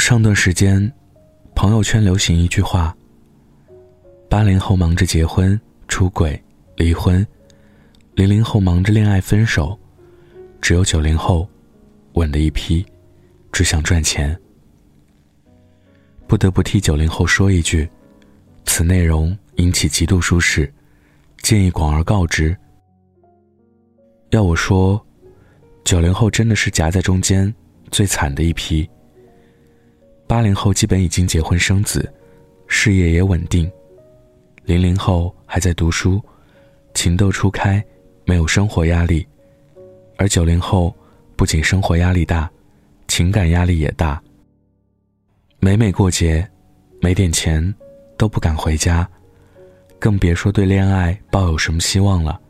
上段时间，朋友圈流行一句话：“八零后忙着结婚、出轨、离婚，零零后忙着恋爱、分手，只有九零后，稳的一批，只想赚钱。”不得不替九零后说一句：此内容引起极度舒适，建议广而告之。要我说，九零后真的是夹在中间最惨的一批。八零后基本已经结婚生子，事业也稳定；零零后还在读书，情窦初开，没有生活压力；而九零后不仅生活压力大，情感压力也大。每每过节，没点钱都不敢回家，更别说对恋爱抱有什么希望了。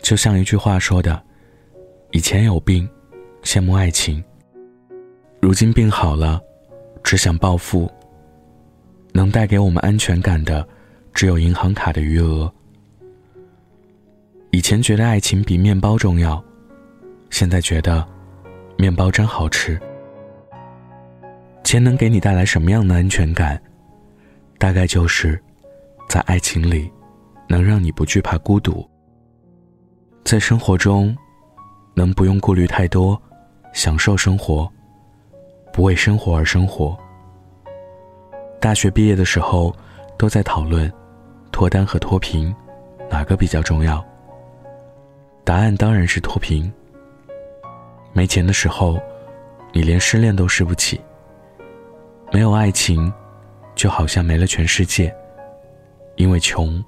就像一句话说的：“以前有病，羡慕爱情；如今病好了。”只想暴富。能带给我们安全感的，只有银行卡的余额。以前觉得爱情比面包重要，现在觉得面包真好吃。钱能给你带来什么样的安全感？大概就是在爱情里，能让你不惧怕孤独。在生活中，能不用顾虑太多，享受生活。不为生活而生活。大学毕业的时候，都在讨论脱单和脱贫，哪个比较重要？答案当然是脱贫。没钱的时候，你连失恋都失不起。没有爱情，就好像没了全世界。因为穷，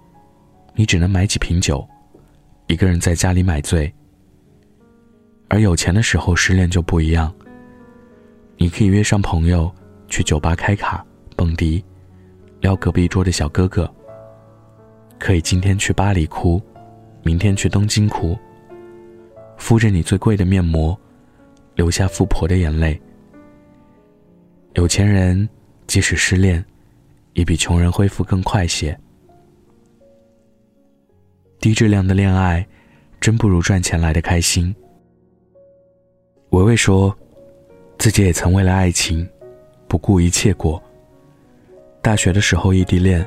你只能买几瓶酒，一个人在家里买醉。而有钱的时候失恋就不一样。你可以约上朋友去酒吧开卡蹦迪，撩隔壁桌的小哥哥。可以今天去巴黎哭，明天去东京哭。敷着你最贵的面膜，流下富婆的眼泪。有钱人即使失恋，也比穷人恢复更快些。低质量的恋爱，真不如赚钱来的开心。维维说。自己也曾为了爱情，不顾一切过。大学的时候异地恋，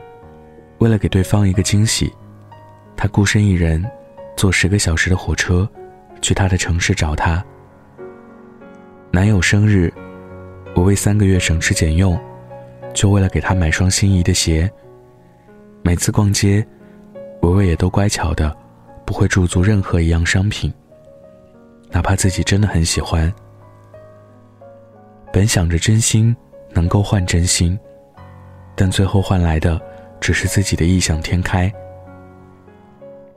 为了给对方一个惊喜，他孤身一人，坐十个小时的火车，去他的城市找他。男友生日，我为三个月省吃俭用，就为了给他买双心仪的鞋。每次逛街，维维也都乖巧的，不会驻足任何一样商品，哪怕自己真的很喜欢。本想着真心能够换真心，但最后换来的只是自己的异想天开。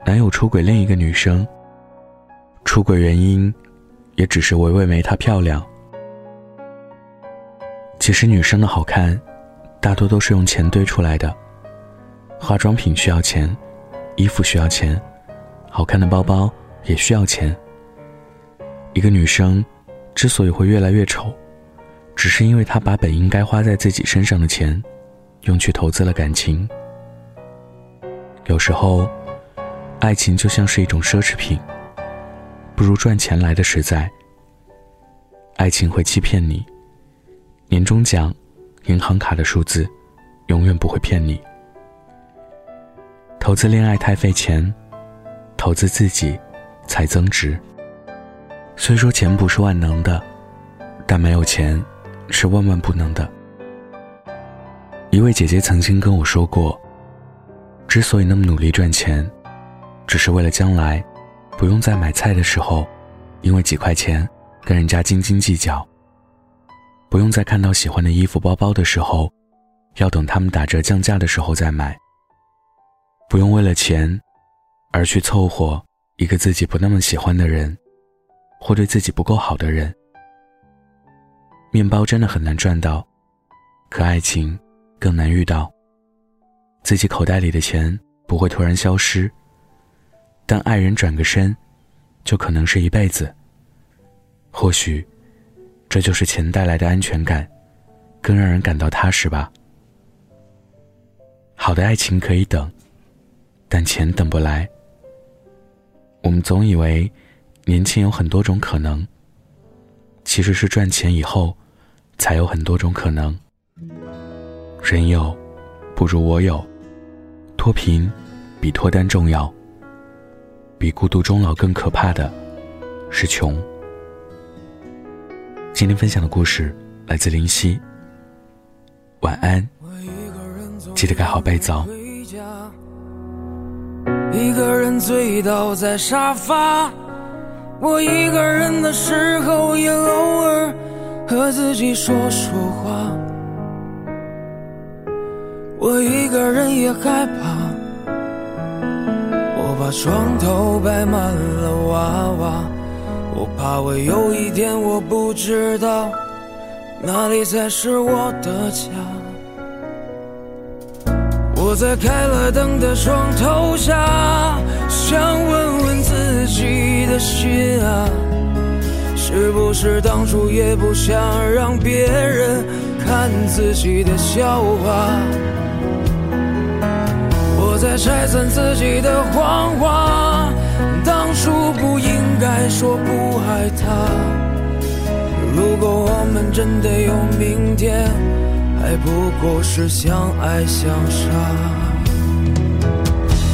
男友出轨另一个女生，出轨原因也只是维维没她漂亮。其实女生的好看，大多都是用钱堆出来的。化妆品需要钱，衣服需要钱，好看的包包也需要钱。一个女生之所以会越来越丑。只是因为他把本应该花在自己身上的钱，用去投资了感情。有时候，爱情就像是一种奢侈品，不如赚钱来的实在。爱情会欺骗你，年终奖、银行卡的数字，永远不会骗你。投资恋爱太费钱，投资自己才增值。虽说钱不是万能的，但没有钱。是万万不能的。一位姐姐曾经跟我说过，之所以那么努力赚钱，只是为了将来不用在买菜的时候，因为几块钱跟人家斤斤计较；不用在看到喜欢的衣服、包包的时候，要等他们打折降价的时候再买；不用为了钱而去凑合一个自己不那么喜欢的人，或对自己不够好的人。面包真的很难赚到，可爱情更难遇到。自己口袋里的钱不会突然消失，但爱人转个身，就可能是一辈子。或许，这就是钱带来的安全感，更让人感到踏实吧。好的爱情可以等，但钱等不来。我们总以为，年轻有很多种可能。其实是赚钱以后，才有很多种可能。人有，不如我有。脱贫比脱单重要，比孤独终老更可怕的是穷。今天分享的故事来自林夕。晚安，记得盖好被子。一个人醉倒在沙发，我一个人的时候也偶尔和自己说说话。我一个人也害怕，我把床头摆满了娃娃，我怕我有一天我不知道哪里才是我的家。我在开了灯的床头下，心啊，是不是当初也不想让别人看自己的笑话？我在拆散自己的谎话，当初不应该说不爱他。如果我们真的有明天。还不过是相爱相杀。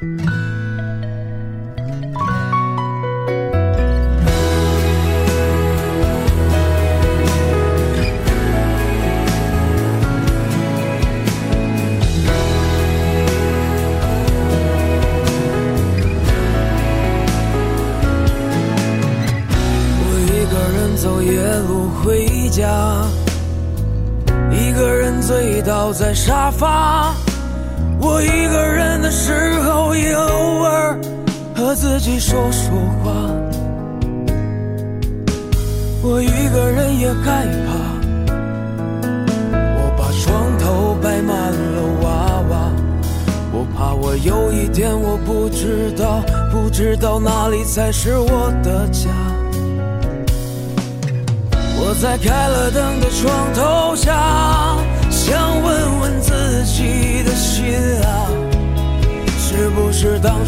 我一个人走夜路回家一个人醉倒在沙发。我一个人的时候，也偶尔和自己说说话。我一个人也害怕，我把床头摆满了娃娃。我怕我有一天我不知道，不知道哪里才是我的家。我在开了灯的床头下，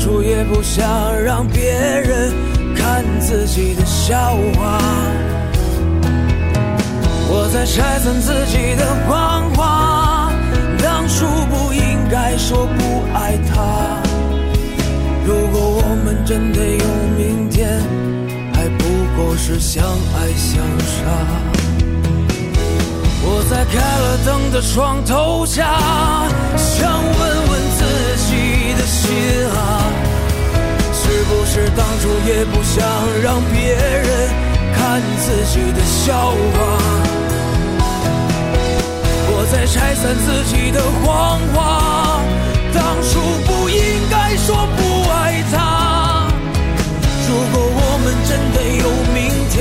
当初也不想让别人看自己的笑话？我在拆散自己的谎话，当初不应该说不爱他。如果我们真的有明天。还不过是相爱相杀。我在开了灯的床头下，想问问的心啊，是不是当初也不想让别人看自己的笑话？我在拆散自己的谎话，当初不应该说不爱他。如果我们真的有明天，